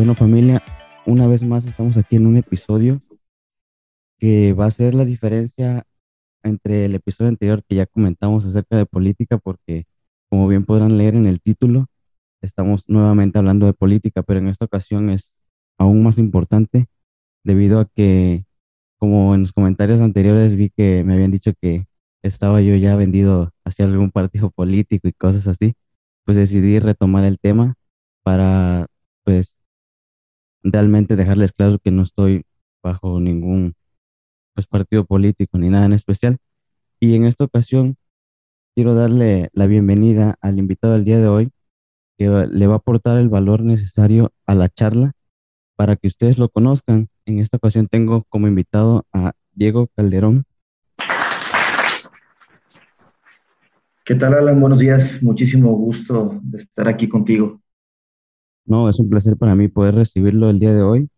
Bueno familia, una vez más estamos aquí en un episodio que va a ser la diferencia entre el episodio anterior que ya comentamos acerca de política porque como bien podrán leer en el título, estamos nuevamente hablando de política, pero en esta ocasión es aún más importante debido a que como en los comentarios anteriores vi que me habían dicho que estaba yo ya vendido hacia algún partido político y cosas así, pues decidí retomar el tema para pues realmente dejarles claro que no estoy bajo ningún pues, partido político ni nada en especial. Y en esta ocasión quiero darle la bienvenida al invitado del día de hoy, que le va a aportar el valor necesario a la charla para que ustedes lo conozcan. En esta ocasión tengo como invitado a Diego Calderón. ¿Qué tal, Alan? Buenos días. Muchísimo gusto de estar aquí contigo. No, es un placer para mí poder recibirlo el día de hoy.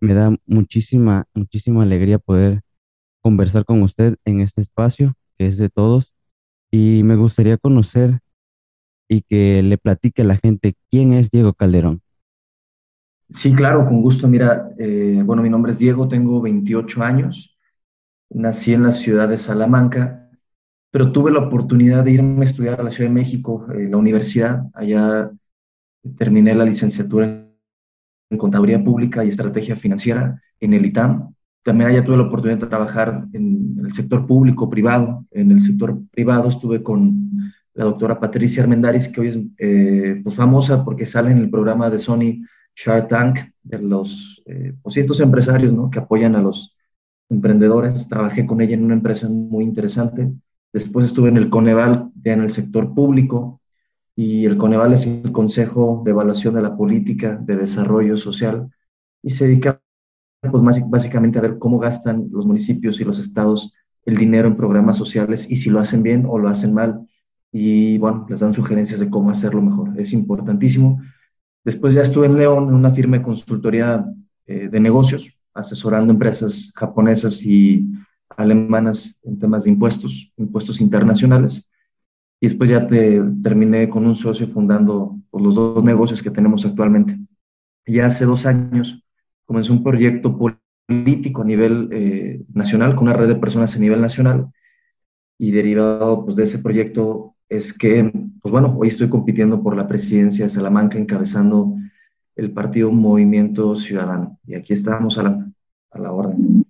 Me da muchísima, muchísima alegría poder conversar con usted en este espacio que es de todos. Y me gustaría conocer y que le platique a la gente quién es Diego Calderón. Sí, claro, con gusto. Mira, eh, bueno, mi nombre es Diego, tengo 28 años, nací en la ciudad de Salamanca, pero tuve la oportunidad de irme a estudiar a la Ciudad de México, eh, la universidad. Allá terminé la licenciatura en Contaduría Pública y Estrategia Financiera en el ITAM. También allá tuve la oportunidad de trabajar en el sector público, privado. En el sector privado estuve con la doctora Patricia Armendaris, que hoy es eh, pues famosa porque sale en el programa de Sony Shark Tank, de los eh, pues estos empresarios ¿no? que apoyan a los emprendedores. Trabajé con ella en una empresa muy interesante. Después estuve en el Coneval, ya en el sector público, y el Coneval es el Consejo de Evaluación de la Política de Desarrollo Social y se dedica pues, básicamente a ver cómo gastan los municipios y los estados el dinero en programas sociales y si lo hacen bien o lo hacen mal. Y bueno, les dan sugerencias de cómo hacerlo mejor. Es importantísimo. Después ya estuve en León, en una firma consultoría eh, de negocios, asesorando empresas japonesas y alemanas en temas de impuestos, impuestos internacionales. Y después ya te, terminé con un socio fundando pues, los dos negocios que tenemos actualmente. Y hace dos años comenzó un proyecto político a nivel eh, nacional, con una red de personas a nivel nacional. Y derivado pues, de ese proyecto es que, pues bueno, hoy estoy compitiendo por la presidencia de Salamanca, encabezando el partido Movimiento Ciudadano. Y aquí estamos a la, a la orden.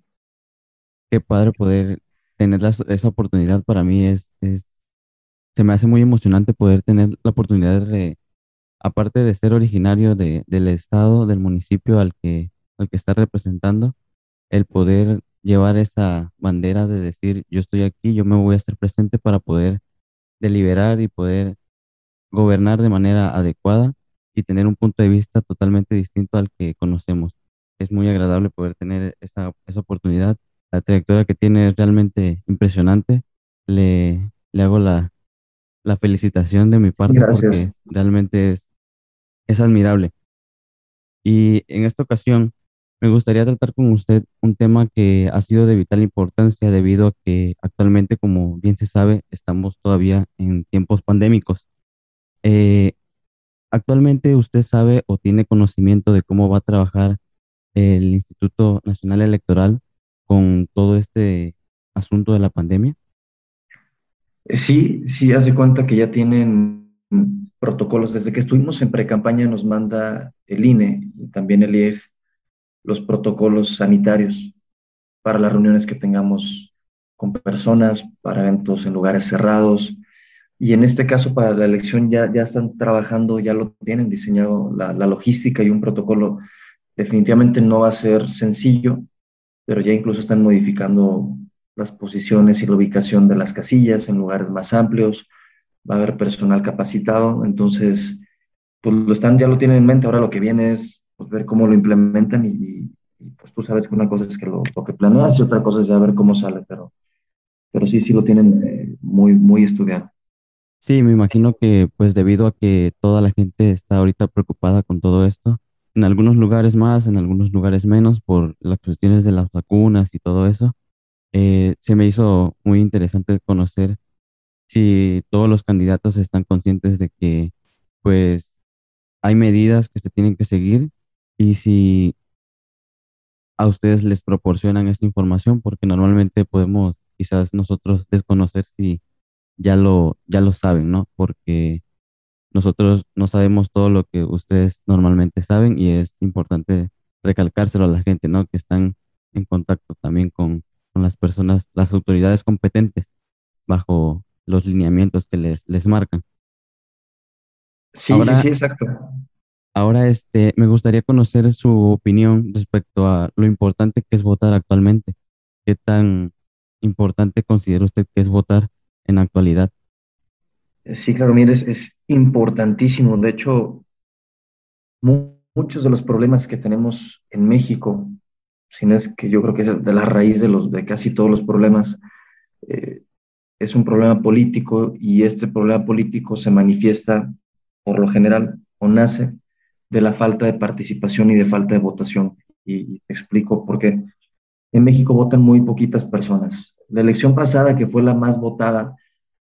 Qué padre poder tener esa oportunidad para mí es, es, se me hace muy emocionante poder tener la oportunidad de, aparte de ser originario de, del estado, del municipio al que, al que está representando, el poder llevar esa bandera de decir, yo estoy aquí, yo me voy a estar presente para poder deliberar y poder gobernar de manera adecuada y tener un punto de vista totalmente distinto al que conocemos. Es muy agradable poder tener esa, esa oportunidad. La trayectoria que tiene es realmente impresionante. Le, le hago la, la felicitación de mi parte porque realmente es, es admirable. Y en esta ocasión me gustaría tratar con usted un tema que ha sido de vital importancia debido a que actualmente, como bien se sabe, estamos todavía en tiempos pandémicos. Eh, actualmente usted sabe o tiene conocimiento de cómo va a trabajar el Instituto Nacional Electoral con todo este asunto de la pandemia. Sí, sí, hace cuenta que ya tienen protocolos. Desde que estuvimos en pre-campaña nos manda el INE y también el IEG los protocolos sanitarios para las reuniones que tengamos con personas, para eventos en lugares cerrados. Y en este caso, para la elección ya, ya están trabajando, ya lo tienen diseñado la, la logística y un protocolo. Definitivamente no va a ser sencillo, pero ya incluso están modificando las posiciones y la ubicación de las casillas en lugares más amplios. Va a haber personal capacitado, entonces, pues lo están, ya lo tienen en mente. Ahora lo que viene es pues, ver cómo lo implementan y, pues tú sabes que una cosa es que lo, que planeas y otra cosa es ver cómo sale, pero, pero sí, sí lo tienen eh, muy, muy estudiado. Sí, me imagino que pues debido a que toda la gente está ahorita preocupada con todo esto, en algunos lugares más, en algunos lugares menos, por las cuestiones de las vacunas y todo eso, eh, se me hizo muy interesante conocer si todos los candidatos están conscientes de que pues hay medidas que se tienen que seguir y si a ustedes les proporcionan esta información, porque normalmente podemos quizás nosotros desconocer si ya lo, ya lo saben, ¿no? Porque nosotros no sabemos todo lo que ustedes normalmente saben y es importante recalcárselo a la gente, ¿no? Que están en contacto también con, con las personas, las autoridades competentes bajo los lineamientos que les, les marcan. Sí, sí, sí, exacto. Ahora, este, me gustaría conocer su opinión respecto a lo importante que es votar actualmente. ¿Qué tan importante considera usted que es votar en la actualidad? Sí, claro, mire, es, importantísimo. De hecho, muchos de los problemas que tenemos en México, si no es que yo creo que es de la raíz de, los, de casi todos los problemas, eh, es un problema político y este problema político se manifiesta por lo general o nace de la falta de participación y de falta de votación. Y, te explico por qué. En México votan muy poquitas personas. La elección pasada, que fue la más votada,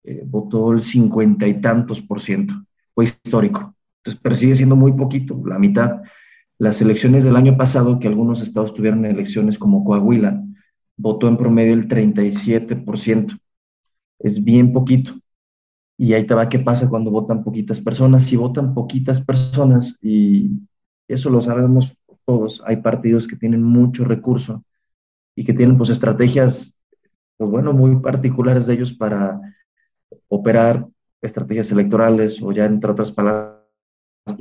eh, votó el cincuenta y tantos por ciento. Fue histórico. Entonces, pero sigue siendo muy poquito, la mitad. Las elecciones del año pasado, que algunos estados tuvieron elecciones como Coahuila, votó en promedio el 37%. Es bien poquito. Y ahí te va qué pasa cuando votan poquitas personas. Si votan poquitas personas, y eso lo sabemos todos, hay partidos que tienen mucho recurso y que tienen pues estrategias, pues bueno, muy particulares de ellos para operar estrategias electorales o ya entre otras palabras,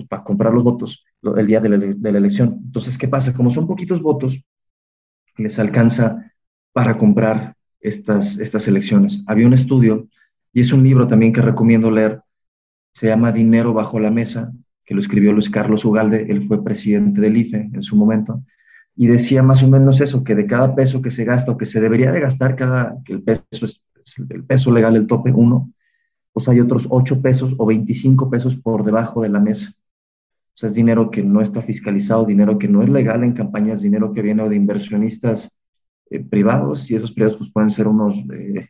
para comprar los votos el día de la, de la elección. Entonces, ¿qué pasa? Como son poquitos votos, les alcanza para comprar estas, estas elecciones. Había un estudio y es un libro también que recomiendo leer. Se llama Dinero bajo la mesa, que lo escribió Luis Carlos Ugalde. Él fue presidente del IFE en su momento. Y decía más o menos eso, que de cada peso que se gasta o que se debería de gastar cada, el peso es el peso legal, el tope uno, pues hay otros ocho pesos o 25 pesos por debajo de la mesa. O sea, es dinero que no está fiscalizado, dinero que no es legal en campañas, dinero que viene de inversionistas eh, privados y esos privados pues pueden ser unos eh,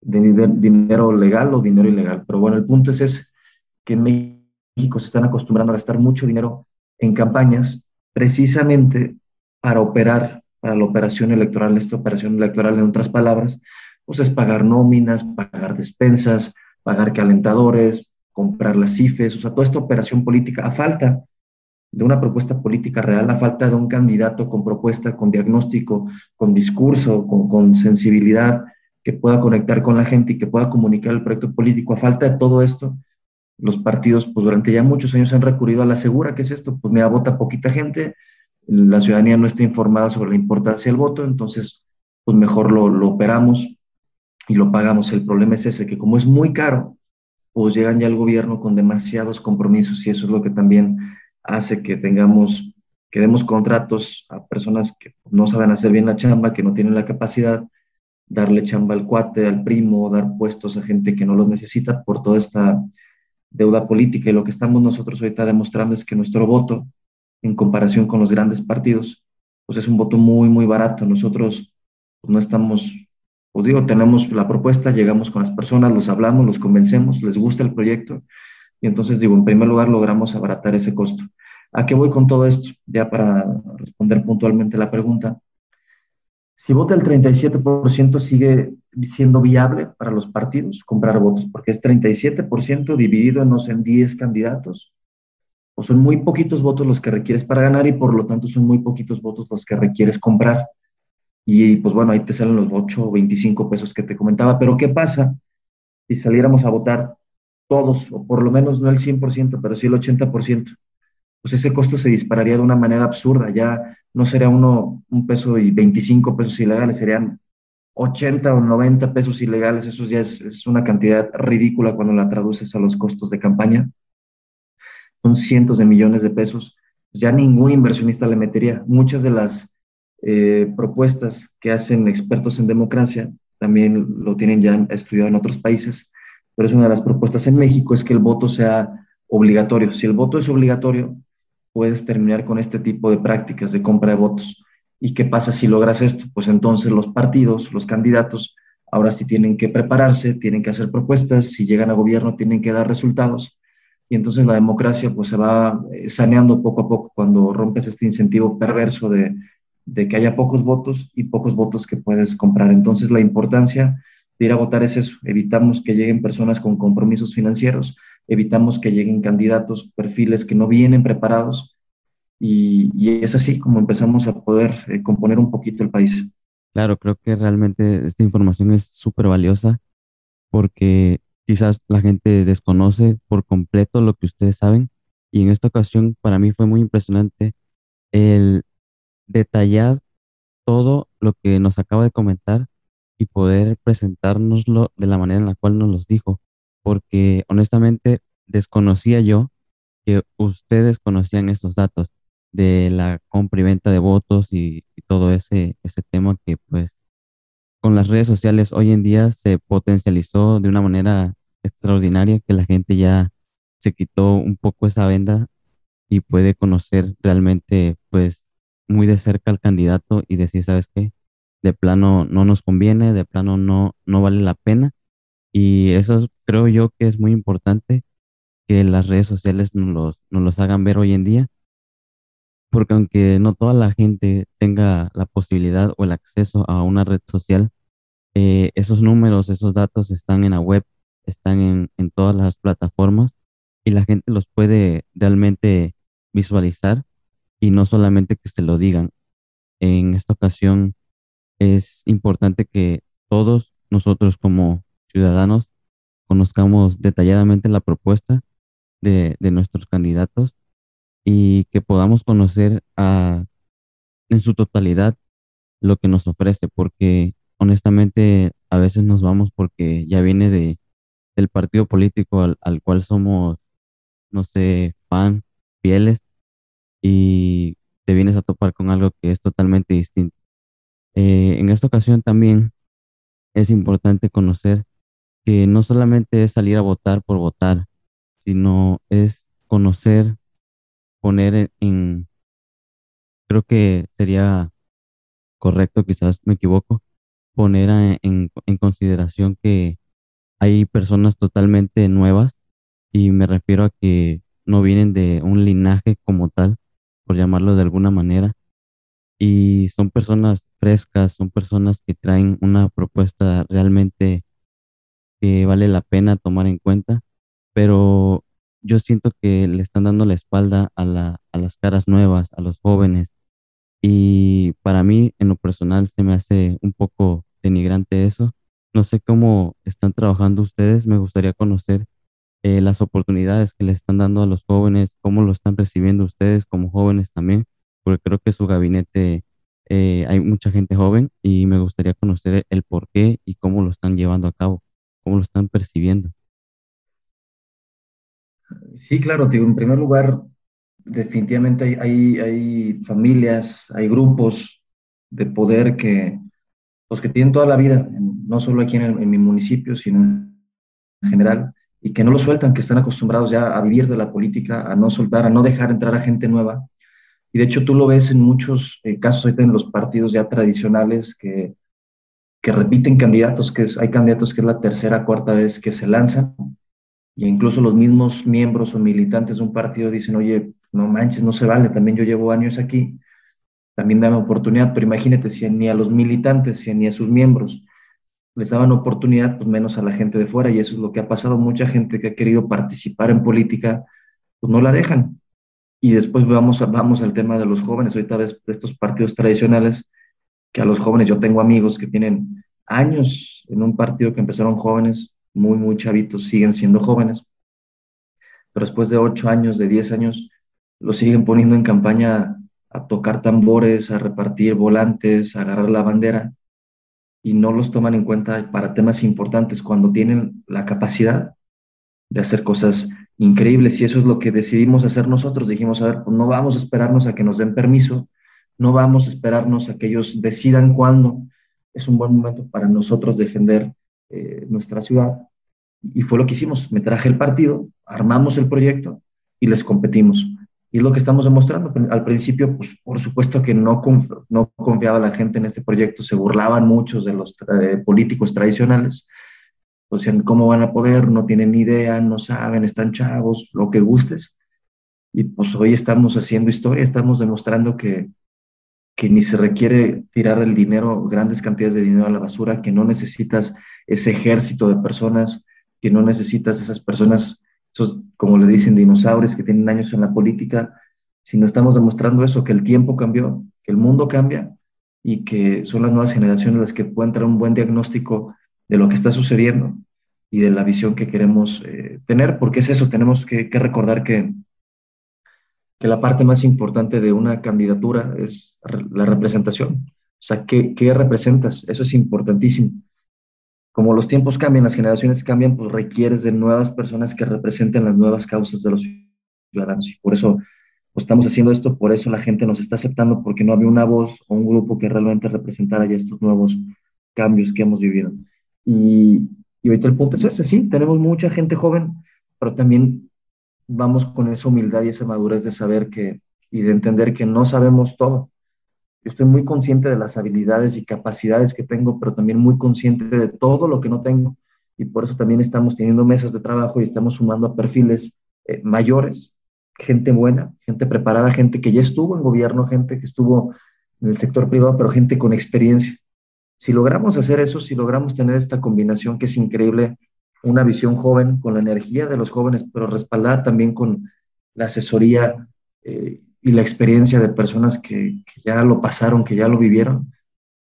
de dinero legal o dinero ilegal. Pero bueno, el punto es ese, que en México se están acostumbrando a gastar mucho dinero en campañas precisamente para operar, para la operación electoral, esta operación electoral en otras palabras, pues es pagar nóminas, pagar despensas, pagar calentadores, comprar las CIFES, o sea, toda esta operación política, a falta de una propuesta política real, a falta de un candidato con propuesta, con diagnóstico, con discurso, con, con sensibilidad, que pueda conectar con la gente y que pueda comunicar el proyecto político. A falta de todo esto, los partidos, pues durante ya muchos años han recurrido a la segura, que es esto, pues mira, vota poquita gente, la ciudadanía no está informada sobre la importancia del voto, entonces, pues mejor lo, lo operamos y lo pagamos. El problema es ese, que como es muy caro, pues llegan ya al gobierno con demasiados compromisos y eso es lo que también hace que tengamos, que demos contratos a personas que no saben hacer bien la chamba, que no tienen la capacidad darle chamba al cuate, al primo, dar puestos a gente que no los necesita por toda esta deuda política. Y lo que estamos nosotros ahorita demostrando es que nuestro voto, en comparación con los grandes partidos, pues es un voto muy, muy barato. Nosotros no estamos, os digo, tenemos la propuesta, llegamos con las personas, los hablamos, los convencemos, les gusta el proyecto. Y entonces digo, en primer lugar, logramos abaratar ese costo. ¿A qué voy con todo esto? Ya para responder puntualmente la pregunta si vota el 37%, sigue siendo viable para los partidos comprar votos, porque es 37% dividido en, no sé, en 10 candidatos, o son muy poquitos votos los que requieres para ganar y por lo tanto son muy poquitos votos los que requieres comprar. Y pues bueno, ahí te salen los 8 o 25 pesos que te comentaba, pero ¿qué pasa si saliéramos a votar todos, o por lo menos no el 100%, pero sí el 80%? pues ese costo se dispararía de una manera absurda. Ya no sería uno un peso y 25 pesos ilegales, serían 80 o 90 pesos ilegales. Eso ya es, una cantidad ridícula cuando la traduces a los costos de campaña. Son cientos de millones de pesos. Ya ningún inversionista le metería. Muchas de las eh, propuestas que hacen expertos en democracia también lo tienen ya estudiado en otros países, pero es una de las propuestas en México es que el voto sea obligatorio. Si el voto es obligatorio, puedes terminar con este tipo de prácticas de compra de votos. ¿Y qué pasa si logras esto? Pues entonces los partidos, los candidatos, ahora sí tienen que prepararse, tienen que hacer propuestas, si llegan a gobierno tienen que dar resultados. y entonces la democracia pues se va eh, saneando poco a poco cuando rompes este incentivo perverso de, de que haya pocos votos y pocos votos que puedes comprar. Entonces la importancia de ir a votar es eso, evitamos que lleguen personas con compromisos financieros, evitamos que lleguen candidatos, perfiles que no vienen preparados y, es así como empezamos a poder eh, componer un poquito el país. Claro, creo que realmente esta información es súper valiosa porque quizás la gente desconoce por completo lo que ustedes saben y en esta ocasión para mí fue muy impresionante el detallar todo lo que nos acaba de comentar y poder presentárnoslo de la manera en la cual nos los dijo, porque honestamente desconocía yo que ustedes conocían estos datos de la compra y venta de votos y, y todo ese, ese tema que pues con las redes sociales hoy en día se potencializó de una manera extraordinaria que la gente ya se quitó un poco esa venda y puede conocer realmente pues muy de cerca al candidato y decir, ¿sabes qué? De plano no nos conviene, de plano no, no vale la pena. Y eso creo yo que es muy importante que las redes sociales nos los, nos los hagan ver hoy en día, porque aunque no toda la gente tenga la posibilidad o el acceso a una red social, eh, esos números, esos datos están en la web, están en, en todas las plataformas y la gente los puede realmente visualizar y no solamente que se lo digan. En esta ocasión es importante que todos nosotros como ciudadanos conozcamos detalladamente la propuesta de, de nuestros candidatos y que podamos conocer a, en su totalidad lo que nos ofrece, porque honestamente a veces nos vamos porque ya viene de, del partido político al, al cual somos, no sé, fan, fieles, y te vienes a topar con algo que es totalmente distinto. Eh, en esta ocasión también es importante conocer que no solamente es salir a votar por votar, sino es conocer, poner en, creo que sería correcto, quizás me equivoco, poner en, en consideración que hay personas totalmente nuevas y me refiero a que no vienen de un linaje como tal, por llamarlo de alguna manera, y son personas frescas, son personas que traen una propuesta realmente que vale la pena tomar en cuenta, pero yo siento que le están dando la espalda a, la, a las caras nuevas, a los jóvenes, y para mí en lo personal se me hace un poco denigrante eso. No sé cómo están trabajando ustedes, me gustaría conocer eh, las oportunidades que les están dando a los jóvenes, cómo lo están recibiendo ustedes como jóvenes también, porque creo que su gabinete eh, hay mucha gente joven y me gustaría conocer el por qué y cómo lo están llevando a cabo, cómo lo están percibiendo. Sí, claro. En primer lugar, definitivamente hay, hay, hay familias, hay grupos de poder que, los que tienen toda la vida, no solo aquí en, en mi municipio, sino en general, y que no lo sueltan, que están acostumbrados ya a vivir de la política, a no soltar, a no dejar entrar a gente nueva. Y de hecho tú lo ves en muchos eh, casos en los partidos ya tradicionales que, que repiten candidatos, que hay candidatos que es la tercera, cuarta vez que se lanzan, y incluso los mismos miembros o militantes de un partido dicen, oye, no manches, no se vale, también yo llevo años aquí, también dame oportunidad, pero imagínate si ni a los militantes, si ni a sus miembros les daban oportunidad, pues menos a la gente de fuera, y eso es lo que ha pasado. Mucha gente que ha querido participar en política, pues no la dejan. Y después vamos, vamos al tema de los jóvenes, ahorita ves de estos partidos tradicionales, que a los jóvenes, yo tengo amigos que tienen años en un partido que empezaron jóvenes, muy, muy chavitos, siguen siendo jóvenes, pero después de ocho años, de diez años, los siguen poniendo en campaña a tocar tambores, a repartir volantes, a agarrar la bandera y no los toman en cuenta para temas importantes cuando tienen la capacidad de hacer cosas increíbles. Y eso es lo que decidimos hacer nosotros. Dijimos, a ver, pues no vamos a esperarnos a que nos den permiso, no vamos a esperarnos a que ellos decidan cuándo es un buen momento para nosotros defender eh, nuestra ciudad. Y fue lo que hicimos. Me traje el partido, armamos el proyecto y les competimos. Y es lo que estamos demostrando. Al principio, pues por supuesto que no, no confiaba la gente en este proyecto, se burlaban muchos de los políticos tradicionales, O sea, ¿cómo van a poder? No tienen ni idea, no saben, están chavos, lo que gustes. Y pues hoy estamos haciendo historia, estamos demostrando que, que ni se requiere tirar el dinero, grandes cantidades de dinero a la basura, que no necesitas ese ejército de personas, que no necesitas esas personas, esos, como le dicen, dinosaurios que tienen años en la política, sino estamos demostrando eso, que el tiempo cambió, que el mundo cambia y que son las nuevas generaciones las que pueden traer un buen diagnóstico de lo que está sucediendo y de la visión que queremos eh, tener, porque es eso, tenemos que, recordar que, que la parte más importante de una candidatura es la representación. O sea, ¿qué, ¿qué, representas? Eso es importantísimo. Como los tiempos cambian, las generaciones cambian, pues requieres de nuevas personas que representen las nuevas causas de los ciudadanos. Y por eso pues estamos haciendo esto, por eso la gente nos está aceptando, porque no había una voz o un grupo que realmente representara ya estos nuevos cambios que hemos vivido. Y, y ahorita el punto es ese, sí, tenemos mucha gente joven, pero también vamos con esa humildad y esa madurez de saber que y de entender que no sabemos todo. Estoy muy consciente de las habilidades y capacidades que tengo, pero también muy consciente de todo lo que no tengo. Y por eso también estamos teniendo mesas de trabajo y estamos sumando a perfiles eh, mayores gente buena, gente preparada, gente que ya estuvo en gobierno, gente que estuvo en el sector privado, pero gente con experiencia. Si logramos hacer eso, si logramos tener esta combinación que es increíble, una visión joven con la energía de los jóvenes, pero respaldada también con la asesoría eh, y la experiencia de personas que, ya lo pasaron, que ya lo vivieron,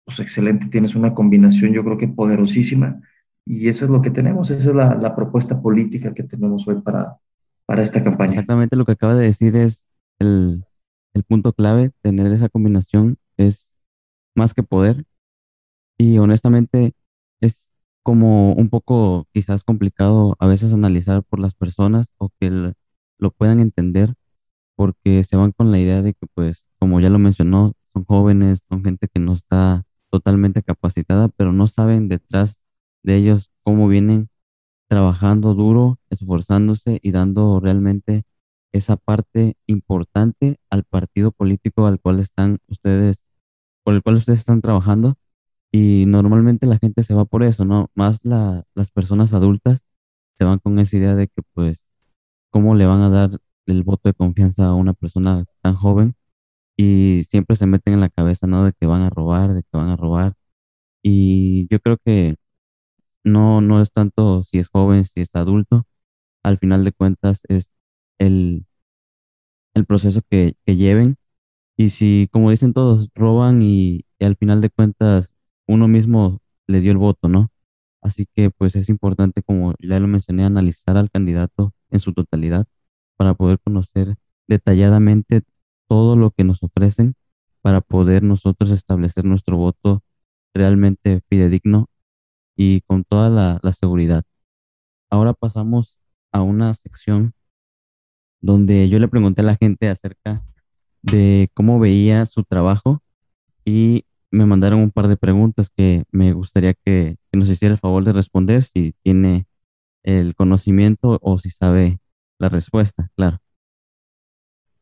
pues excelente, tienes una combinación yo creo que poderosísima y eso es lo que tenemos, esa es la, propuesta política que tenemos hoy para, para esta campaña. Exactamente lo que acaba de decir es el, el punto clave, tener esa combinación es más que poder y honestamente es como un poco quizás complicado a veces analizar por las personas o que lo puedan entender porque se van con la idea de que pues como ya lo mencionó son jóvenes, son gente que no está totalmente capacitada pero no saben detrás de ellos cómo vienen trabajando duro, esforzándose y dando realmente esa parte importante al partido político al cual están ustedes, por el cual ustedes están trabajando. Y normalmente la gente se va por eso, ¿no? Más las personas adultas se van con esa idea de que, pues, ¿cómo le van a dar el voto de confianza a una persona tan joven? Y siempre se meten en la cabeza, ¿no? De que van a robar, de que van a robar. Y yo creo que no, no es tanto si es joven, si es adulto. Al final de cuentas es el, el proceso que, lleven. Y si, como dicen todos, roban y, al final de cuentas uno mismo le dio el voto, ¿no? Así que pues es importante, como ya lo mencioné, analizar al candidato en su totalidad para poder conocer detalladamente todo lo que nos ofrecen para poder nosotros establecer nuestro voto realmente fidedigno y con toda la, seguridad. Ahora pasamos a una sección donde yo le pregunté a la gente acerca de cómo veía su trabajo y me mandaron un par de preguntas que me gustaría que, nos hiciera el favor de responder si tiene el conocimiento o si sabe la respuesta, claro.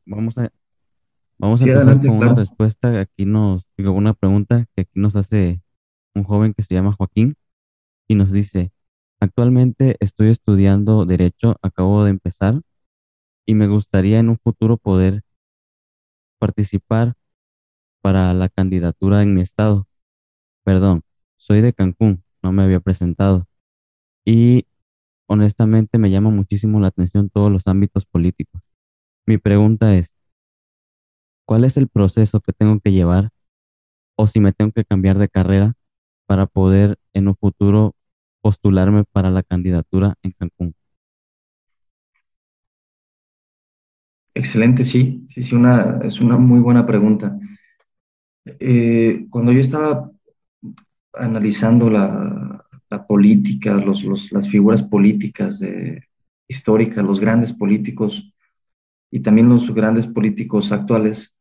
Vamos a, vamos a empezar con una respuesta. Aquí nos, digo, una pregunta que aquí nos hace un joven que se llama Joaquín y nos dice, actualmente estoy estudiando derecho, acabo de empezar y me gustaría en un futuro poder participar para la candidatura en mi estado. Perdón, soy de Cancún, no me había presentado. Y honestamente me llama muchísimo la atención todos los ámbitos políticos. Mi pregunta es, ¿cuál es el proceso que tengo que llevar o si me tengo que cambiar de carrera para poder en un futuro postularme para la candidatura en Cancún? Excelente, sí, sí, sí, es una muy buena pregunta. Eh, cuando yo estaba analizando la, la política, los, los, las figuras políticas de, históricas, los grandes políticos y también los grandes políticos actuales,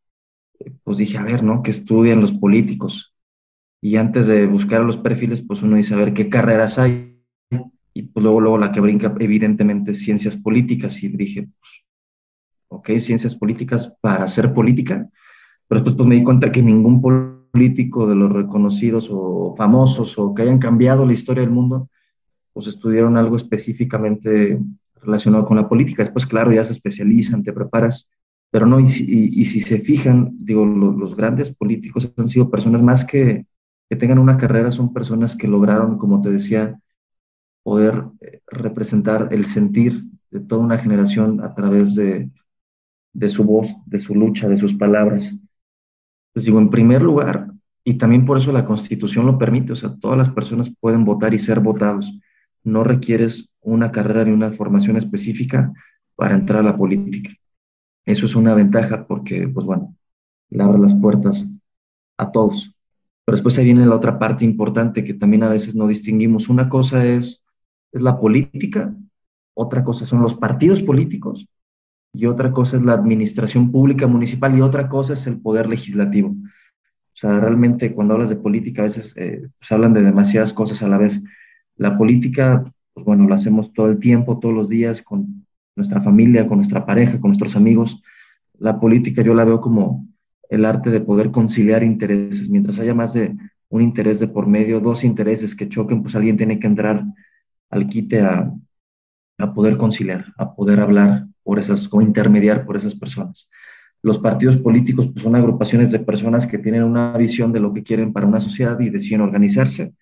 eh, pues dije, a ver, ¿no? ¿Qué estudian los políticos? y antes de buscar los perfiles, pues uno dice a ver qué carreras hay. Y pues luego, luego la que brinca, evidentemente, ciencias políticas. Y dije, pues, ok, ciencias políticas para hacer política. Pero después pues, me di cuenta que ningún político de los reconocidos o famosos o que hayan cambiado la historia del mundo pues estudiaron algo específicamente relacionado con la política. Después, claro, ya se especializan, te preparas, pero no, y si, si se fijan, digo, los grandes políticos han sido personas más que, que tengan una carrera, son personas que lograron, como te decía, poder eh, representar el sentir de toda una generación a través de, de su voz, de su lucha, de sus palabras. Pues digo, en primer lugar, y también por eso la Constitución lo permite, o sea, todas las personas pueden votar y ser votados. No requieres una carrera ni una formación específica para entrar a la política. Eso es una ventaja porque, pues bueno, le abre las puertas a todos. Pero después ahí viene la otra parte importante que también a veces no distinguimos. Una cosa es, es la política, otra cosa son los partidos políticos y otra cosa es la administración pública municipal y otra cosa es el poder legislativo. O sea, realmente cuando hablas de política a veces eh, se pues, hablan de demasiadas cosas a la vez. La política, pues bueno, la hacemos todo el tiempo, todos los días, con nuestra familia, con nuestra pareja, con nuestros amigos. La política yo la veo como el arte de poder conciliar intereses. Mientras haya más de un interés de por medio, dos intereses que choquen, pues alguien tiene que entrar al quite a, a poder conciliar, a poder hablar por esas, o intermediar por esas personas. Los partidos políticos pues, son agrupaciones de personas que tienen una visión de lo que quieren para una sociedad y deciden organizarse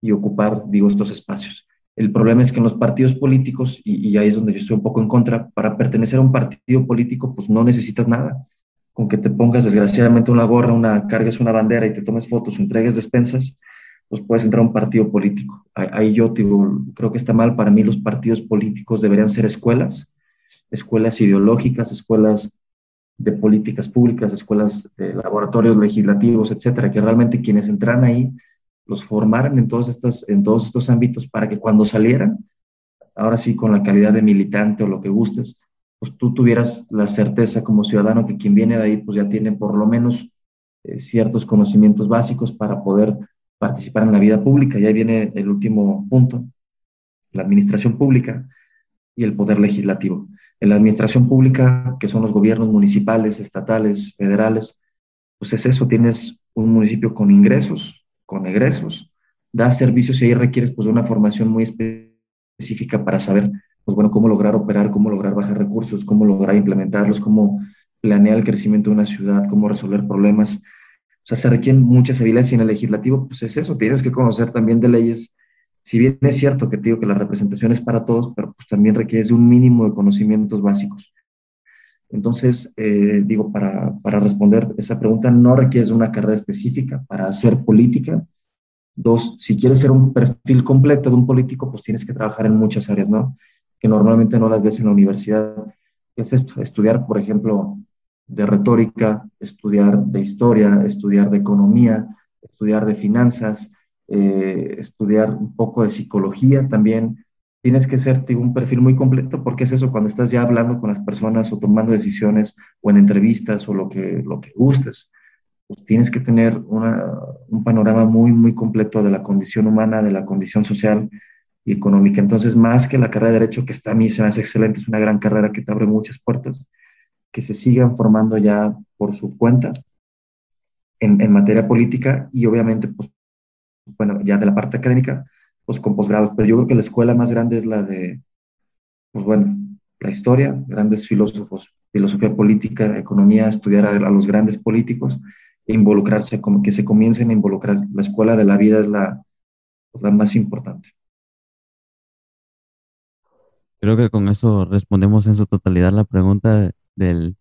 y ocupar, digo, estos espacios. El problema es que en los partidos políticos, y, y ahí es donde yo estoy un poco en contra, para pertenecer a un partido político, pues no necesitas nada. Con que te pongas desgraciadamente una gorra, una cargues una bandera y te tomes fotos entregues despensas, pues puedes entrar a un partido político. Ahí yo digo, creo que está mal. Para mí los partidos políticos deberían ser escuelas escuelas ideológicas, escuelas de políticas públicas, escuelas de laboratorios legislativos, etcétera, que realmente quienes entran ahí los formaran en todos, estos, en todos estos ámbitos para que cuando salieran, ahora sí con la calidad de militante o lo que gustes, pues tú tuvieras la certeza como ciudadano que quien viene de ahí pues ya tiene por lo menos eh, ciertos conocimientos básicos para poder participar en la vida pública. Y ahí viene el último punto, la administración pública y el poder legislativo. En la administración pública, que son los gobiernos municipales, estatales, federales, pues es eso, tienes un municipio con ingresos, con egresos, das servicios y ahí requieres pues una formación muy específica para saber, pues bueno, cómo lograr operar, cómo lograr bajar recursos, cómo lograr implementarlos, cómo planear el crecimiento de una ciudad, cómo resolver problemas. O sea, se requieren muchas habilidades y en el legislativo, pues es eso, tienes que conocer también de leyes si bien es cierto que te digo que la representación es para todos, pero pues también requiere de un mínimo de conocimientos básicos. Entonces, eh, digo, para, para, responder esa pregunta, no requieres una carrera específica para hacer política. Dos, si quieres ser un perfil completo de un político, pues tienes que trabajar en muchas áreas, ¿no? Que normalmente no las ves en la universidad. ¿Qué es esto? Estudiar, por ejemplo, de retórica, estudiar de historia, estudiar de economía, estudiar de finanzas, eh, estudiar un poco de psicología también. Tienes que ser un perfil muy completo porque es eso, cuando estás ya hablando con las personas o tomando decisiones o en entrevistas o lo que, lo que gustes, pues tienes que tener un panorama muy, muy completo de la condición humana, de la condición social y económica. Entonces, más que la carrera de Derecho, que está a mí se me hace excelente, es una gran carrera que te abre muchas puertas, que se sigan formando ya por su cuenta en, en materia política y obviamente pues bueno, ya de la parte académica, pues con posgrados, pero yo creo que la escuela más grande es la de, pues bueno, la historia, grandes filósofos, filosofía política, economía, estudiar a, los grandes políticos e involucrarse, como que se comiencen a involucrar. La escuela de la vida es la, pues, la más importante. Creo que con eso respondemos en su totalidad la pregunta del,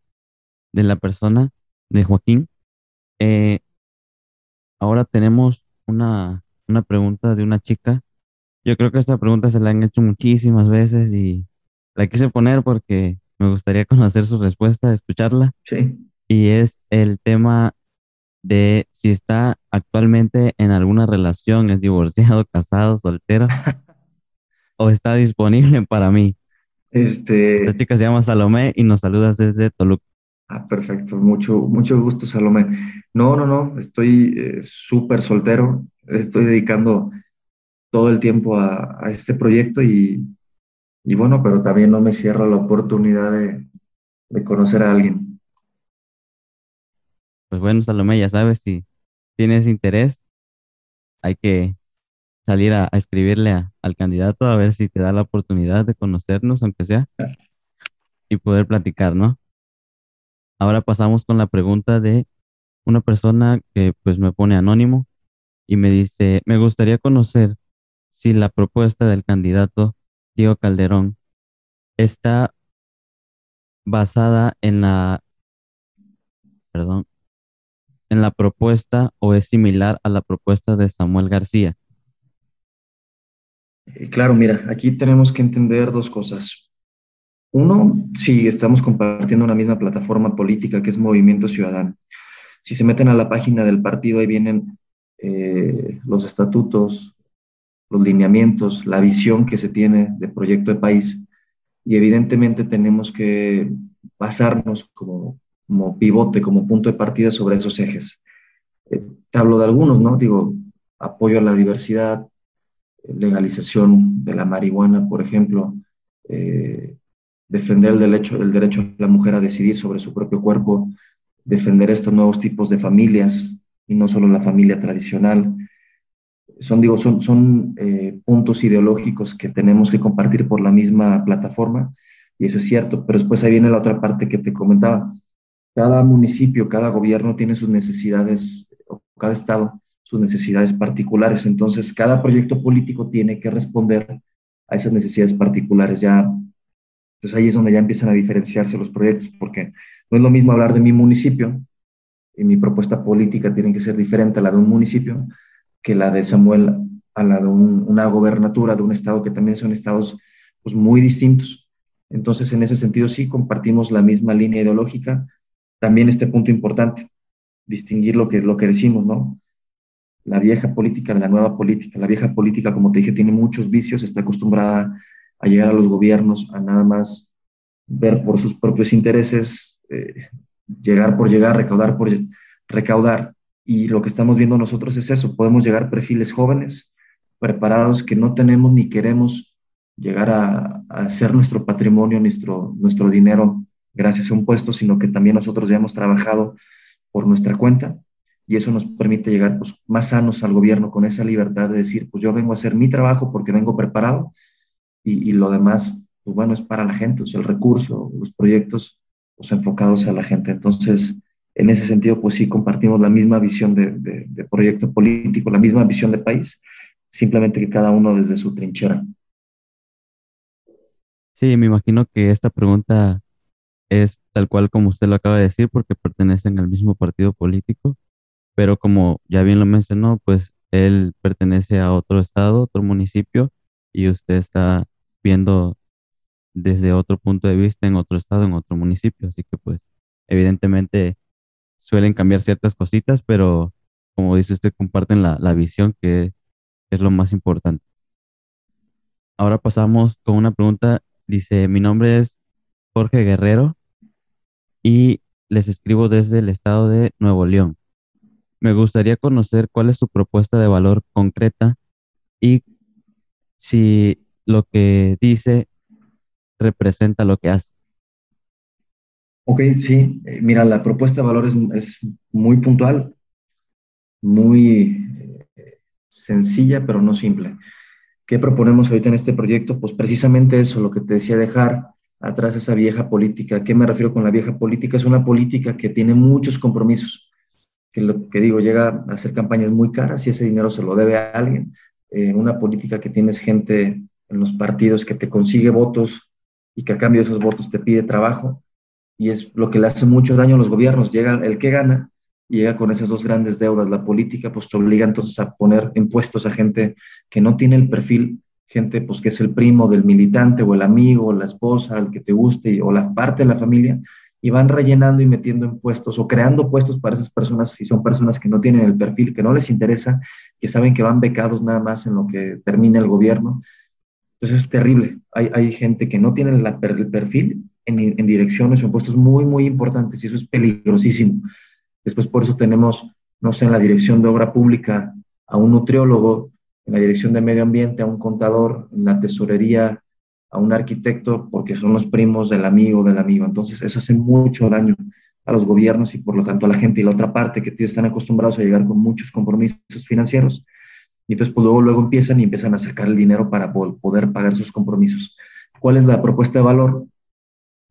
de la persona, de Joaquín. Eh, ahora tenemos una, una pregunta de una chica. Yo creo que esta pregunta se la han hecho muchísimas veces y la quise poner porque me gustaría conocer su respuesta, escucharla. Sí. Y es el tema de si está actualmente en alguna relación, es divorciado, casado, soltero, o está disponible para mí. Este... Esta chica se llama Salomé y nos saludas desde Toluca. Ah, perfecto, mucho, mucho gusto, Salomé. No, no, no, estoy eh, súper soltero, estoy dedicando todo el tiempo a, este proyecto y, y, bueno, pero también no me cierro la oportunidad de, de conocer a alguien. Pues bueno, Salomé, ya sabes, si tienes interés, hay que salir a, escribirle al candidato a ver si te da la oportunidad de conocernos, aunque sea, y poder platicar, ¿no? Ahora pasamos con la pregunta de una persona que pues me pone anónimo y me dice, me gustaría conocer si la propuesta del candidato Diego Calderón está basada en la, perdón, en la propuesta o es similar a la propuesta de Samuel García. Eh, claro, mira, aquí tenemos que entender dos cosas. Uno, si estamos compartiendo una misma plataforma política que es Movimiento Ciudadano. Si se meten a la página del partido, ahí vienen eh, los estatutos, los lineamientos, la visión que se tiene de proyecto de país. Y evidentemente tenemos que basarnos como, como pivote, como punto de partida sobre esos ejes. Eh, te hablo de algunos, ¿no? Digo, apoyo a la diversidad, legalización de la marihuana, por ejemplo, eh, defender el derecho, el derecho de la mujer a decidir sobre su propio cuerpo, defender estos nuevos tipos de familias y no solo la familia tradicional. Son, digo, son, son eh, puntos ideológicos que tenemos que compartir por la misma plataforma y eso es cierto, pero después ahí viene la otra parte que te comentaba. Cada municipio, cada gobierno tiene sus necesidades, o cada estado sus necesidades particulares. Entonces, cada proyecto político tiene que responder a esas necesidades particulares. Ya, entonces ahí es donde ya empiezan a diferenciarse los proyectos, porque no es lo mismo hablar de mi municipio y mi propuesta política tiene que ser diferente a la de un municipio que la de Samuel a la de una gobernatura de un estado que también son estados pues, muy distintos. Entonces, en ese sentido, sí compartimos la misma línea ideológica. También este punto importante, distinguir lo que, lo que decimos, ¿no? la vieja política de la nueva política. La vieja política, como te dije, tiene muchos vicios, está acostumbrada a llegar a los gobiernos, a nada más ver por sus propios intereses, eh, llegar por llegar, recaudar por recaudar. Y lo que estamos viendo nosotros es eso, podemos llegar perfiles jóvenes, preparados, que no tenemos ni queremos llegar a, a hacer nuestro patrimonio, nuestro, nuestro dinero gracias a un puesto, sino que también nosotros ya hemos trabajado por nuestra cuenta y eso nos permite llegar pues, más sanos al gobierno con esa libertad de decir, pues yo vengo a hacer mi trabajo porque vengo preparado y, lo demás, pues bueno, es para la gente, o sea, el recurso, los proyectos pues, enfocados a la gente. Entonces, en ese sentido, pues sí, compartimos la misma visión de, de proyecto político, la misma visión de país, simplemente que cada uno desde su trinchera. Sí, me imagino que esta pregunta es tal cual como usted lo acaba de decir, porque pertenecen al mismo partido político pero como ya bien lo mencionó, pues él pertenece a otro estado, otro municipio, y usted está viendo desde otro punto de vista en otro estado, en otro municipio. Así que pues evidentemente suelen cambiar ciertas cositas, pero como dice usted, comparten la, la visión que es lo más importante. Ahora pasamos con una pregunta. Dice, mi nombre es Jorge Guerrero y les escribo desde el estado de Nuevo León. Me gustaría conocer cuál es su propuesta de valor concreta y si lo que dice representa lo que hace. Ok, sí. Eh, mira, la propuesta de valor es, muy puntual, muy eh, sencilla, pero no simple. ¿Qué proponemos ahorita en este proyecto? Pues precisamente eso, lo que te decía, dejar atrás esa vieja política. qué me refiero con la vieja política? Es una política que tiene muchos compromisos que lo que digo, llega a hacer campañas muy caras y ese dinero se lo debe a alguien. Eh, una política que tienes gente en los partidos que te consigue votos y que a cambio de esos votos te pide trabajo. Y es lo que le hace mucho daño a los gobiernos. Llega el que gana y llega con esas dos grandes deudas. La política pues te obliga entonces a poner impuestos a gente que no tiene el perfil, gente pues que es el primo del militante o el amigo o la esposa, el que te guste o la parte de la familia y van rellenando y metiendo en puestos o creando puestos para esas personas, si son personas que no tienen el perfil, que no les interesa, que saben que van becados nada más en lo que termina el gobierno. Entonces es terrible. Hay, hay gente que no tiene el perfil en, en direcciones o puestos muy, muy importantes y eso es peligrosísimo. Después por eso tenemos, no sé, en la dirección de obra pública a un nutriólogo, en la dirección de medio ambiente a un contador, en la tesorería a un arquitecto porque son los primos del amigo del amigo. Entonces eso hace mucho daño a los gobiernos y por lo tanto a la gente. Y la otra parte, que están acostumbrados a llegar con muchos compromisos financieros, Y entonces, pues luego, luego empiezan y empiezan a sacar el dinero para poder pagar sus compromisos. ¿Cuál es la propuesta de valor?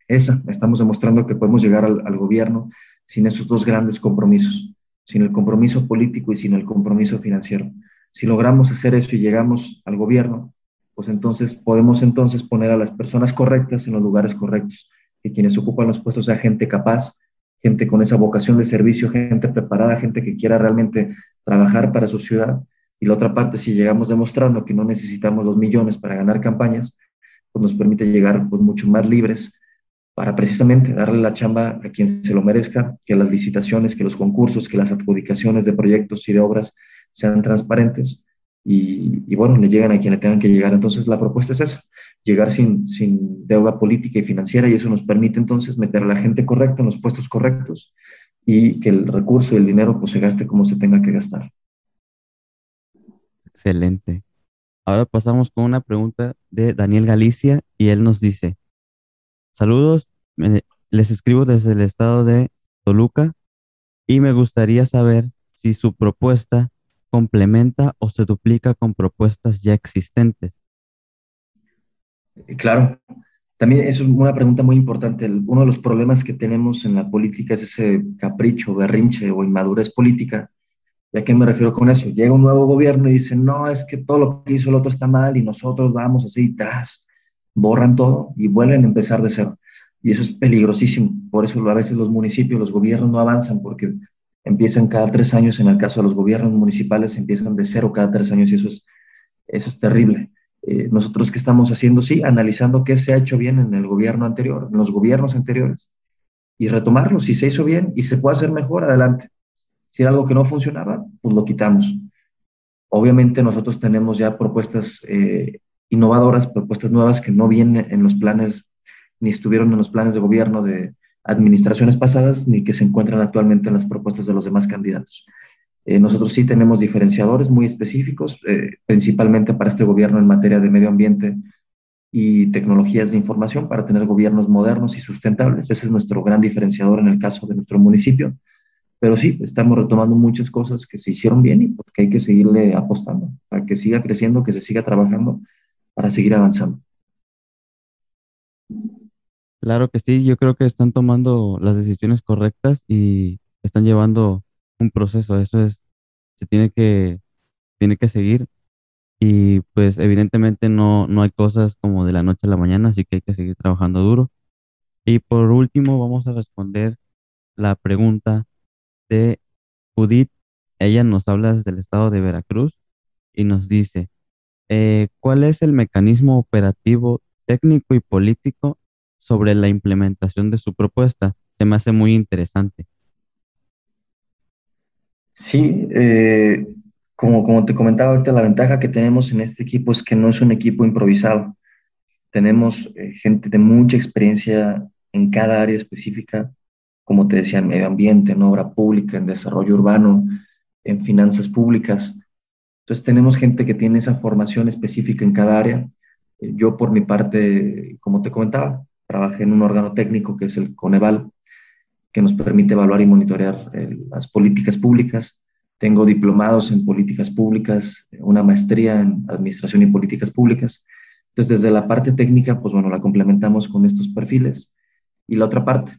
Esa, estamos demostrando que podemos llegar al, gobierno sin esos dos grandes compromisos, sin el compromiso político y sin el compromiso financiero. Si logramos hacer eso y llegamos al gobierno, pues entonces podemos entonces poner a las personas correctas en los lugares correctos, que quienes ocupan los puestos sea gente capaz, gente con esa vocación de servicio, gente preparada, gente que quiera realmente trabajar para su ciudad. Y la otra parte, si llegamos demostrando que no necesitamos los millones para ganar campañas, pues nos permite llegar pues, mucho más libres para precisamente darle la chamba a quien se lo merezca, que las licitaciones, que los concursos, que las adjudicaciones de proyectos y de obras sean transparentes y, bueno, le llegan a quien le tengan que llegar. Entonces la propuesta es esa, llegar sin, sin deuda política y financiera y eso nos permite entonces meter a la gente correcta en los puestos correctos y que el recurso y el dinero pues se gaste como se tenga que gastar. Excelente. Ahora pasamos con una pregunta de Daniel Galicia y él nos dice, saludos, les escribo desde el estado de Toluca y me gustaría saber si su propuesta complementa o se duplica con propuestas ya existentes. Claro, también es una pregunta muy importante. Uno de los problemas que tenemos en la política es ese capricho, berrinche o inmadurez política. ¿Y a qué me refiero con eso? Llega un nuevo gobierno y dice, no, es que todo lo que hizo el otro está mal y nosotros vamos así tras. Borran todo y vuelven a empezar de cero. Y eso es peligrosísimo. Por eso a veces los municipios, los gobiernos no avanzan porque empiezan cada tres años. En el caso de los gobiernos municipales, empiezan de cero cada tres años y eso es, eso es terrible. Eh, nosotros que estamos haciendo, sí, analizando qué se ha hecho bien en el gobierno anterior, en los gobiernos anteriores, y retomarlo. Si se hizo bien y se puede hacer mejor, adelante. Si era algo que no funcionaba, pues lo quitamos. Obviamente nosotros tenemos ya propuestas eh, innovadoras, propuestas nuevas que no vienen en los planes, ni estuvieron en los planes de gobierno de administraciones pasadas, ni que se encuentran actualmente en las propuestas de los demás candidatos. Eh, nosotros sí tenemos diferenciadores muy específicos, eh, principalmente para este gobierno en materia de medio ambiente y tecnologías de información para tener gobiernos modernos y sustentables. Ese es nuestro gran diferenciador en el caso de nuestro municipio. Pero sí, estamos retomando muchas cosas que se hicieron bien y pues, que hay que seguirle apostando para que siga creciendo, que se siga trabajando para seguir avanzando. Claro que sí, yo creo que están tomando las decisiones correctas y están llevando un proceso, eso es, se tiene que, tiene que seguir y pues evidentemente no, no hay cosas como de la noche a la mañana, así que hay que seguir trabajando duro. Y por último vamos a responder la pregunta de Judith. Ella nos habla desde el estado de Veracruz y nos dice, eh, ¿cuál es el mecanismo operativo, técnico y político sobre la implementación de su propuesta? Se me hace muy interesante. Sí, eh, como, como te comentaba ahorita, la ventaja que tenemos en este equipo es que no es un equipo improvisado. Tenemos eh, gente de mucha experiencia en cada área específica, como te decía, en medio ambiente, en obra pública, en desarrollo urbano, en finanzas públicas. Entonces tenemos gente que tiene esa formación específica en cada área. Eh, yo por mi parte, como te comentaba, trabajé en un órgano técnico que es el Coneval, que nos permite evaluar y monitorear eh, las políticas públicas. Tengo diplomados en políticas públicas, una maestría en administración y políticas públicas. Entonces, desde la parte técnica, pues bueno, la complementamos con estos perfiles. Y la otra parte,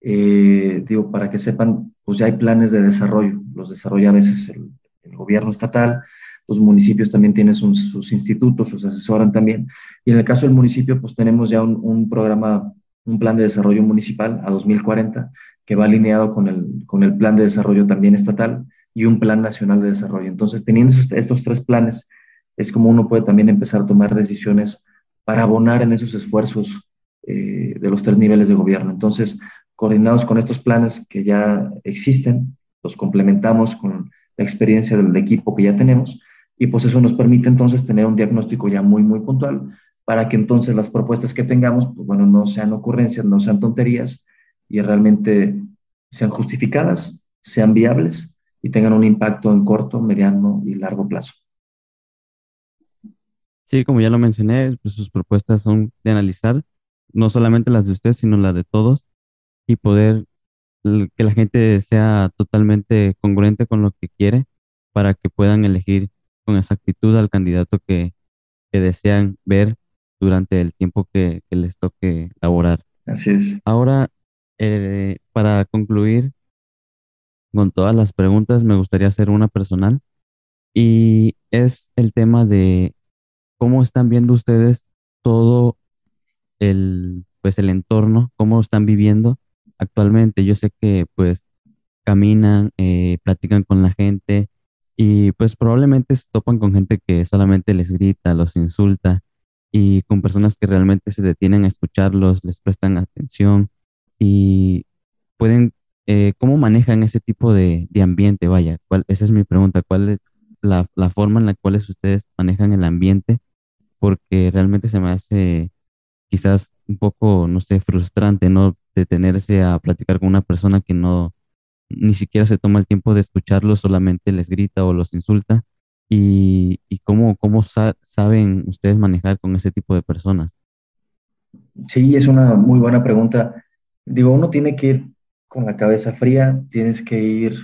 eh, digo, para que sepan, pues ya hay planes de desarrollo. Los desarrolla a veces el, gobierno estatal, los municipios también tienen sus, sus, institutos, sus asesoran también. Y en el caso del municipio, pues tenemos ya un, un programa un plan de desarrollo municipal a 2040 que va alineado con el, con el plan de desarrollo también estatal y un plan nacional de desarrollo. Entonces, teniendo estos tres planes, es como uno puede también empezar a tomar decisiones para abonar en esos esfuerzos eh, de los tres niveles de gobierno. Entonces, coordinados con estos planes que ya existen, los complementamos con la experiencia del equipo que ya tenemos y pues eso nos permite entonces tener un diagnóstico ya muy, muy puntual para que entonces las propuestas que tengamos, pues bueno, no sean ocurrencias, no sean tonterías y realmente sean justificadas, sean viables y tengan un impacto en corto, mediano y largo plazo. Sí, como ya lo mencioné, pues sus propuestas son de analizar, no solamente las de usted, sino las de todos, y poder que la gente sea totalmente congruente con lo que quiere para que puedan elegir con exactitud al candidato que, que desean ver durante el tiempo que, que les toque laborar. Así es. Ahora, eh, para concluir con todas las preguntas, me gustaría hacer una personal y es el tema de cómo están viendo ustedes todo el, pues el entorno, cómo están viviendo actualmente. Yo sé que pues caminan, eh, platican con la gente y pues probablemente se topan con gente que solamente les grita, los insulta y con personas que realmente se detienen a escucharlos, les prestan atención y pueden, eh, ¿cómo manejan ese tipo de, de ambiente? Vaya, ¿cuál, esa es mi pregunta, ¿cuál es la, la forma en la cual ustedes manejan el ambiente? Porque realmente se me hace quizás un poco, no sé, frustrante, ¿no? Detenerse a platicar con una persona que no, ni siquiera se toma el tiempo de escucharlo, solamente les grita o los insulta. ¿Y, y cómo, cómo saben ustedes manejar con ese tipo de personas? Sí, es una muy buena pregunta. Digo, uno tiene que ir con la cabeza fría, tienes que ir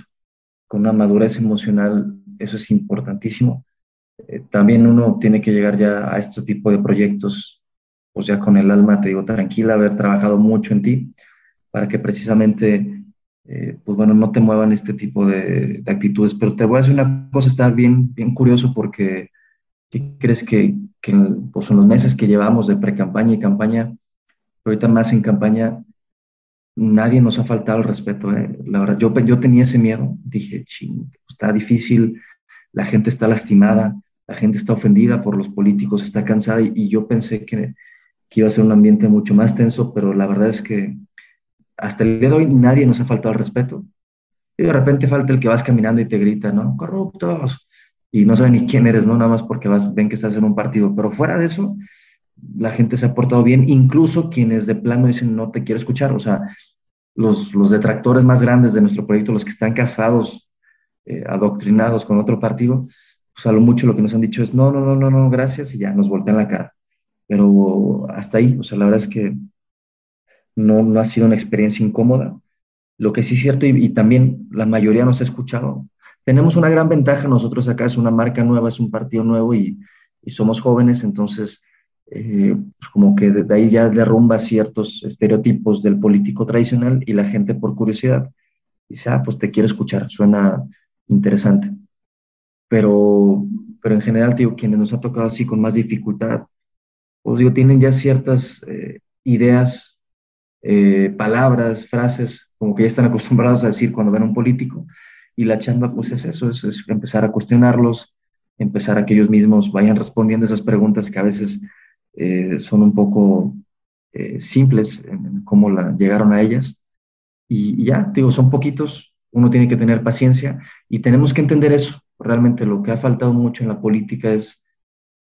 con una madurez emocional, eso es importantísimo. Eh, también uno tiene que llegar ya a este tipo de proyectos, pues ya con el alma, te digo, tranquila, haber trabajado mucho en ti, para que precisamente eh, pues bueno, no te muevan este tipo de, actitudes. Pero te voy a decir una cosa, está bien, bien curioso porque ¿qué crees que, que pues en los meses que llevamos de pre-campaña y campaña, ahorita más en campaña, nadie nos ha faltado el respeto. ¿eh? La verdad, yo, yo tenía ese miedo, dije, ching, está difícil, la gente está lastimada, la gente está ofendida por los políticos, está cansada y, y yo pensé que, que iba a ser un ambiente mucho más tenso, pero la verdad es que hasta el día de hoy nadie nos ha faltado el respeto. Y de repente falta el que vas caminando y te grita, ¿no? Corruptos. Y no saben ni quién eres, ¿no? Nada más porque vas, ven que estás en un partido. Pero fuera de eso, la gente se ha portado bien, incluso quienes de plano dicen no te quiero escuchar. O sea, los, los detractores más grandes de nuestro proyecto, los que están casados, eh, adoctrinados con otro partido, pues a lo mucho lo que nos han dicho es no, no, no, no, no, gracias y ya nos voltean la cara. Pero hasta ahí, o sea, la verdad es que no, no ha sido una experiencia incómoda. Lo que sí es cierto, y, también la mayoría nos ha escuchado, tenemos una gran ventaja nosotros acá, es una marca nueva, es un partido nuevo y, somos jóvenes, entonces eh, pues como que de, ahí ya derrumba ciertos estereotipos del político tradicional y la gente por curiosidad dice, ah, pues te quiero escuchar, suena interesante. Pero, pero en general, digo, quienes nos ha tocado así con más dificultad, pues digo, tienen ya ciertas eh, ideas eh, palabras, frases, como que ya están acostumbrados a decir cuando ven a un político. Y la chamba, pues es eso, es, empezar a cuestionarlos, empezar a que ellos mismos vayan respondiendo esas preguntas que a veces eh, son un poco eh, simples en, cómo la, llegaron a ellas. Y, ya, digo, son poquitos, uno tiene que tener paciencia y tenemos que entender eso. Realmente lo que ha faltado mucho en la política es,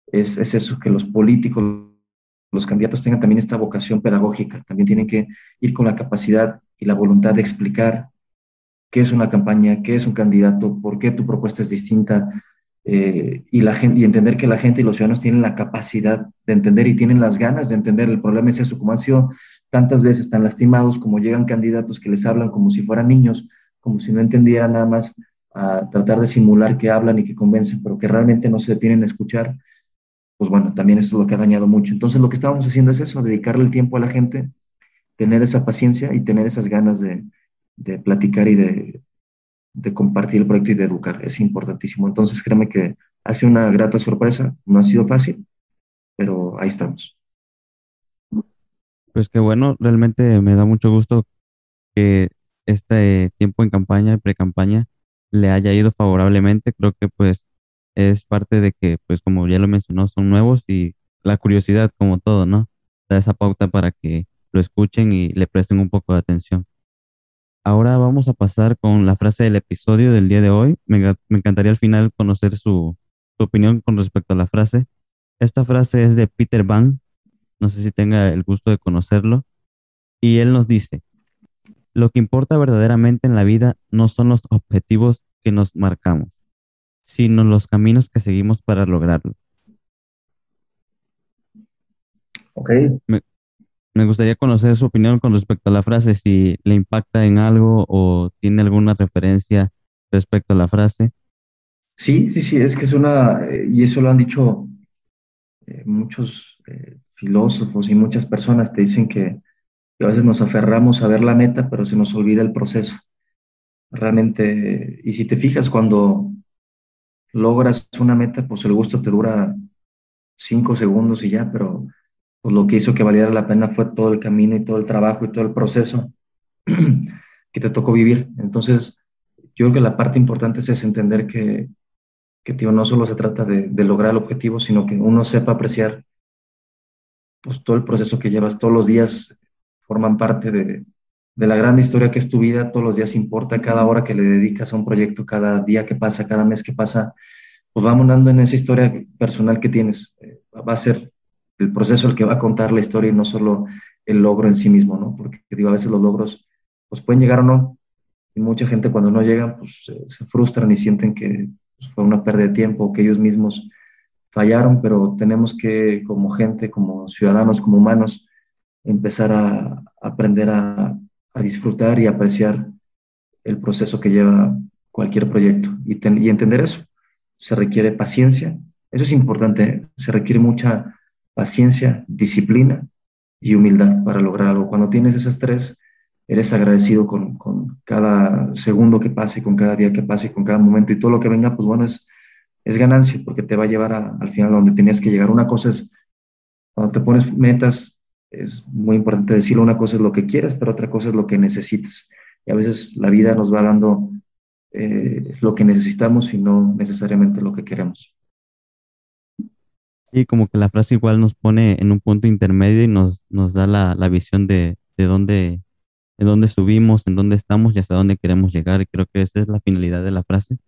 es, es eso, que los políticos, los candidatos tengan también esta vocación pedagógica, también tienen que ir con la capacidad y la voluntad de explicar qué es una campaña, qué es un candidato, por qué tu propuesta es distinta, eh, y, la gente, y entender que la gente y los ciudadanos tienen la capacidad de entender y tienen las ganas de entender. El problema es eso, como han sido tantas veces tan lastimados, como llegan candidatos que les hablan como si fueran niños, como si no entendieran nada más a tratar de simular que hablan y que convencen, pero que realmente no se detienen a escuchar pues bueno, también eso es lo que ha dañado mucho. Entonces lo que estábamos haciendo es eso, dedicarle el tiempo a la gente, tener esa paciencia y tener esas ganas de, platicar y de, compartir el proyecto y de educar. Es importantísimo. Entonces créeme que ha sido una grata sorpresa, no ha sido fácil, pero ahí estamos. Pues qué bueno, realmente me da mucho gusto que este tiempo en campaña, pre-campaña, le haya ido favorablemente. Creo que pues es parte de que, pues como ya lo mencionó, son nuevos y la curiosidad, como todo, ¿no? Da esa pauta para que lo escuchen y le presten un poco de atención. Ahora vamos a pasar con la frase del episodio del día de hoy. Me, encantaría al final conocer su, su, opinión con respecto a la frase. Esta frase es de Peter Van. No sé si tenga el gusto de conocerlo. Y él nos dice, lo que importa verdaderamente en la vida no son los objetivos que nos marcamos, sino los caminos que seguimos para lograrlo. Ok. Me, gustaría conocer su opinión con respecto a la frase, si le impacta en algo o tiene alguna referencia respecto a la frase. Sí, sí, sí, es que es una, y eso lo han dicho eh, muchos eh, filósofos y muchas personas, te dicen que, que a veces nos aferramos a ver la meta, pero se nos olvida el proceso. Realmente, y si te fijas, cuando logras una meta, pues el gusto te dura cinco segundos y ya, pero pues lo que hizo que valiera la pena fue todo el camino y todo el trabajo y todo el proceso que te tocó vivir. Entonces, yo creo que la parte importante es entender que, que tío, no solo se trata de, lograr el objetivo, sino que uno sepa apreciar pues, todo el proceso que llevas. Todos los días forman parte de, de la gran historia que es tu vida. Todos los días importa cada hora que le dedicas a un proyecto, cada día que pasa, cada mes que pasa. Pues vamos dando en esa historia personal que tienes. Eh, va a ser el proceso el que va a contar la historia y no solo el logro en sí mismo, ¿no? Porque digo, a veces los logros pues pueden llegar o no, y mucha gente cuando no llegan pues se frustran y sienten que pues, fue una pérdida de tiempo, que ellos mismos fallaron, pero tenemos que como gente, como ciudadanos, como humanos, empezar a, aprender a, disfrutar y apreciar el proceso que lleva cualquier proyecto y, entender eso. Se requiere paciencia, eso es importante, se requiere mucha paciencia, disciplina y humildad para lograr algo. Cuando tienes esas tres, eres agradecido con, con, cada segundo que pase, con cada día que pase, con cada momento y todo lo que venga, pues bueno, es, es ganancia porque te va a llevar al final a donde tenías que llegar. Una cosa es, cuando te pones metas, es muy importante decirlo, una cosa es lo que quieres, pero otra cosa es lo que necesitas. Y a veces la vida nos va dando eh, lo que necesitamos y no necesariamente lo que queremos. Sí, como que la frase igual nos pone en un punto intermedio y nos, nos da la, la visión de, de dónde, en dónde subimos, en dónde estamos y hasta dónde queremos llegar. Y creo que esa es la finalidad de la frase,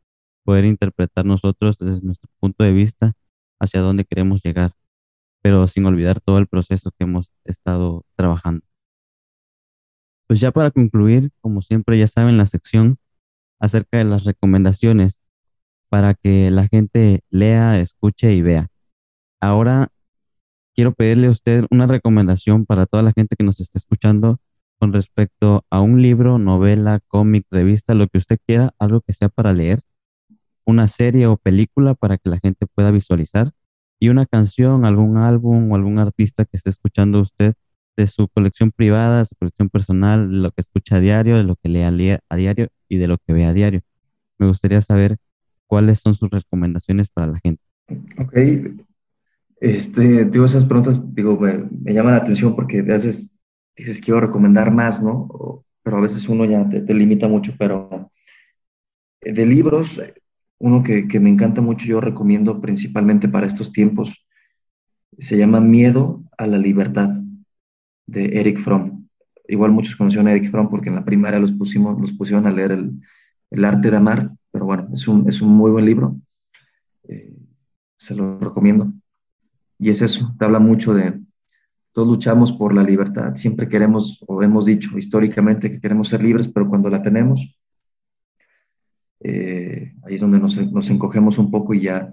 poder interpretar nosotros desde nuestro punto de vista hacia dónde queremos llegar, pero sin olvidar todo el proceso que hemos estado trabajando. Pues ya para concluir, como siempre ya saben, la sección acerca de las recomendaciones para que la gente lea, escuche y vea. Ahora quiero pedirle a usted una recomendación para toda la gente que nos está escuchando con respecto a un libro, novela, cómic, revista, lo que usted quiera, algo que sea para leer, una serie o película para que la gente pueda visualizar y una canción, algún álbum o algún artista que esté escuchando usted de su colección privada, su colección personal, de lo que escucha a diario, de lo que lee a, diario y de lo que ve a diario. Me gustaría saber cuáles son sus recomendaciones para la gente. Ok, este, digo, esas preguntas, digo, me, me llaman la atención porque a veces dices, quiero recomendar más, ¿no? pero a veces uno ya te, limita mucho, pero eh, de libros, uno que, me encanta mucho, yo recomiendo principalmente para estos tiempos, se llama Miedo a la Libertad, de Eric Fromm. Igual muchos conocieron a Eric Fromm porque en la primaria los, pusimos, los pusieron a leer el, arte de amar, pero bueno, es un, es un muy buen libro. Eh, se lo recomiendo. Y es eso, te habla mucho de, todos luchamos por la libertad, siempre queremos, o hemos dicho históricamente que queremos ser libres, pero cuando la tenemos, eh, ahí es donde nos, encogemos un poco y ya,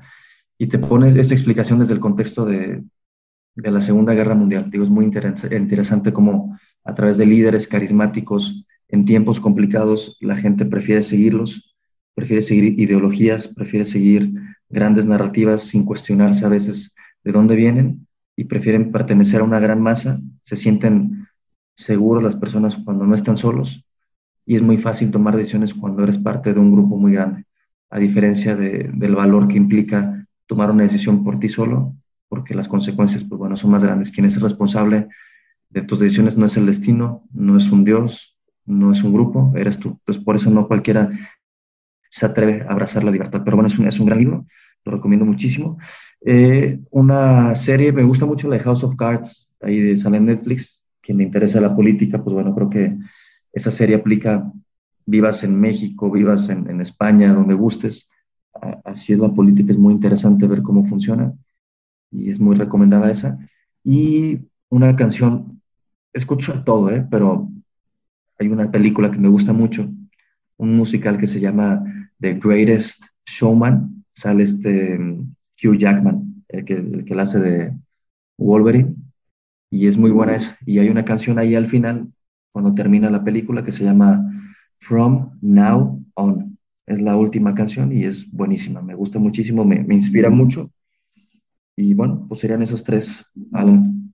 y te pones esa explicación desde el contexto de, de la Segunda Guerra Mundial. Digo, es muy interesante cómo a través de líderes carismáticos en tiempos complicados la gente prefiere seguirlos, prefiere seguir ideologías, prefiere seguir grandes narrativas sin cuestionarse a veces de dónde vienen y prefieren pertenecer a una gran masa, se sienten seguros las personas cuando no están solos y es muy fácil tomar decisiones cuando eres parte de un grupo muy grande, a diferencia del valor que implica tomar una decisión por ti solo, porque las consecuencias, pues bueno, son más grandes. Quien es responsable de tus decisiones no es el destino, no es un Dios, no es un grupo, eres tú. Entonces, por eso no cualquiera se atreve a abrazar la libertad. Pero bueno, es un, es un gran libro, lo recomiendo muchísimo. Eh, una serie, me gusta mucho la de House of Cards, ahí de, sale en Netflix, quien le interesa la política, pues bueno, creo que esa serie aplica, vivas en México, vivas en, España, donde gustes, así es la política, es muy interesante ver cómo funciona y es muy recomendada esa. Y una canción, escucho todo, ¿eh? pero hay una película que me gusta mucho, un musical que se llama The Greatest Showman, sale este Hugh Jackman, el que, el que la hace de Wolverine, y es muy buena esa. Y hay una canción ahí al final, cuando termina la película, que se llama From Now On. es la última canción y es buenísima, me gusta muchísimo, me, me inspira mucho. Y bueno, pues serían esos tres, Alan.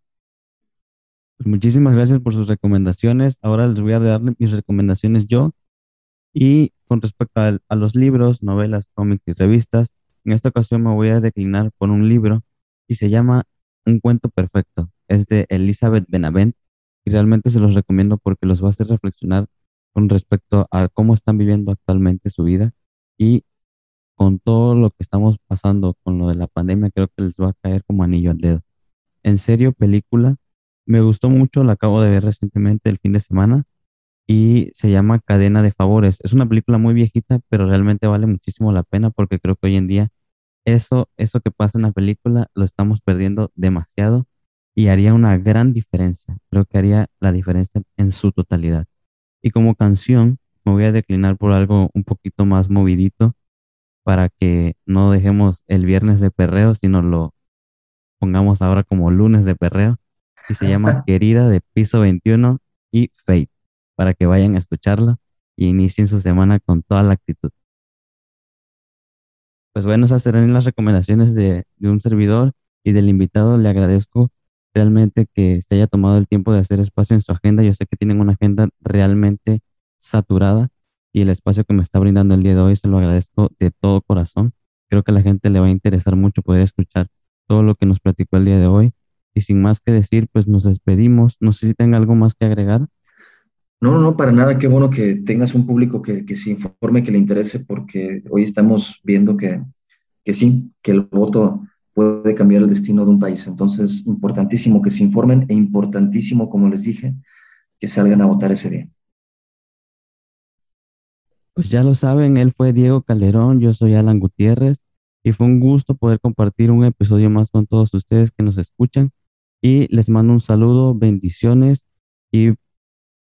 Pues muchísimas gracias por sus recomendaciones. Ahora les voy a dar mis recomendaciones yo. Y con respecto a, a los libros, novelas, cómics y revistas, en esta ocasión me voy a declinar por un libro y se llama Un cuento perfecto. Es de Elizabeth Benavent y realmente se los recomiendo porque los va a hacer reflexionar con respecto a cómo están viviendo actualmente su vida y con todo lo que estamos pasando con lo de la pandemia, creo que les va a caer como anillo al dedo. En serio, película, me gustó mucho, la acabo de ver recientemente el fin de semana y se llama Cadena de Favores. Es una película muy viejita, pero realmente vale muchísimo la pena porque creo que hoy en día eso, eso que pasa en la película lo estamos perdiendo demasiado y haría una gran diferencia. Creo que haría la diferencia en su totalidad. Y como canción, me voy a declinar por algo un poquito más movidito para que no dejemos el viernes de perreo, sino lo pongamos ahora como lunes de perreo. Y se llama Querida de Piso 21 y Fate, para que vayan a escucharla y inicien su semana con toda la actitud. Pues bueno, esas serán las recomendaciones de, de un servidor y del invitado. Le agradezco realmente que se haya tomado el tiempo de hacer espacio en su agenda. Yo sé que tienen una agenda realmente saturada y el espacio que me está brindando el día de hoy se lo agradezco de todo corazón. Creo que a la gente le va a interesar mucho poder escuchar todo lo que nos platicó el día de hoy. Y sin más que decir, pues nos despedimos. No sé si tenga algo más que agregar. No, no, para nada. Qué bueno que tengas un público que, que se informe, que le interese, porque hoy estamos viendo que, que sí, que el voto puede cambiar el destino de un país. Entonces, importantísimo que se informen e importantísimo, como les dije, que salgan a votar ese día. Pues ya lo saben, él fue Diego Calderón, yo soy Alan Gutiérrez y fue un gusto poder compartir un episodio más con todos ustedes que nos escuchan y les mando un saludo, bendiciones y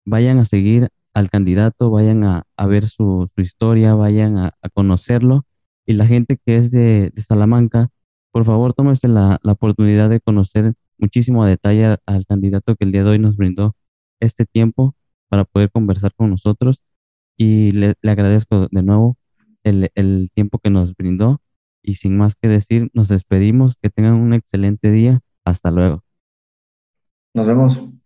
vayan a seguir al candidato, vayan a, ver su, historia, vayan a, conocerlo y la gente que es de Salamanca, por favor, tómese la, la oportunidad de conocer muchísimo a detalle al candidato que el día de hoy nos brindó este tiempo para poder conversar con nosotros y le, le agradezco de nuevo el, el, tiempo que nos brindó y sin más que decir, nos despedimos, que tengan un excelente día, hasta luego. Nos vemos.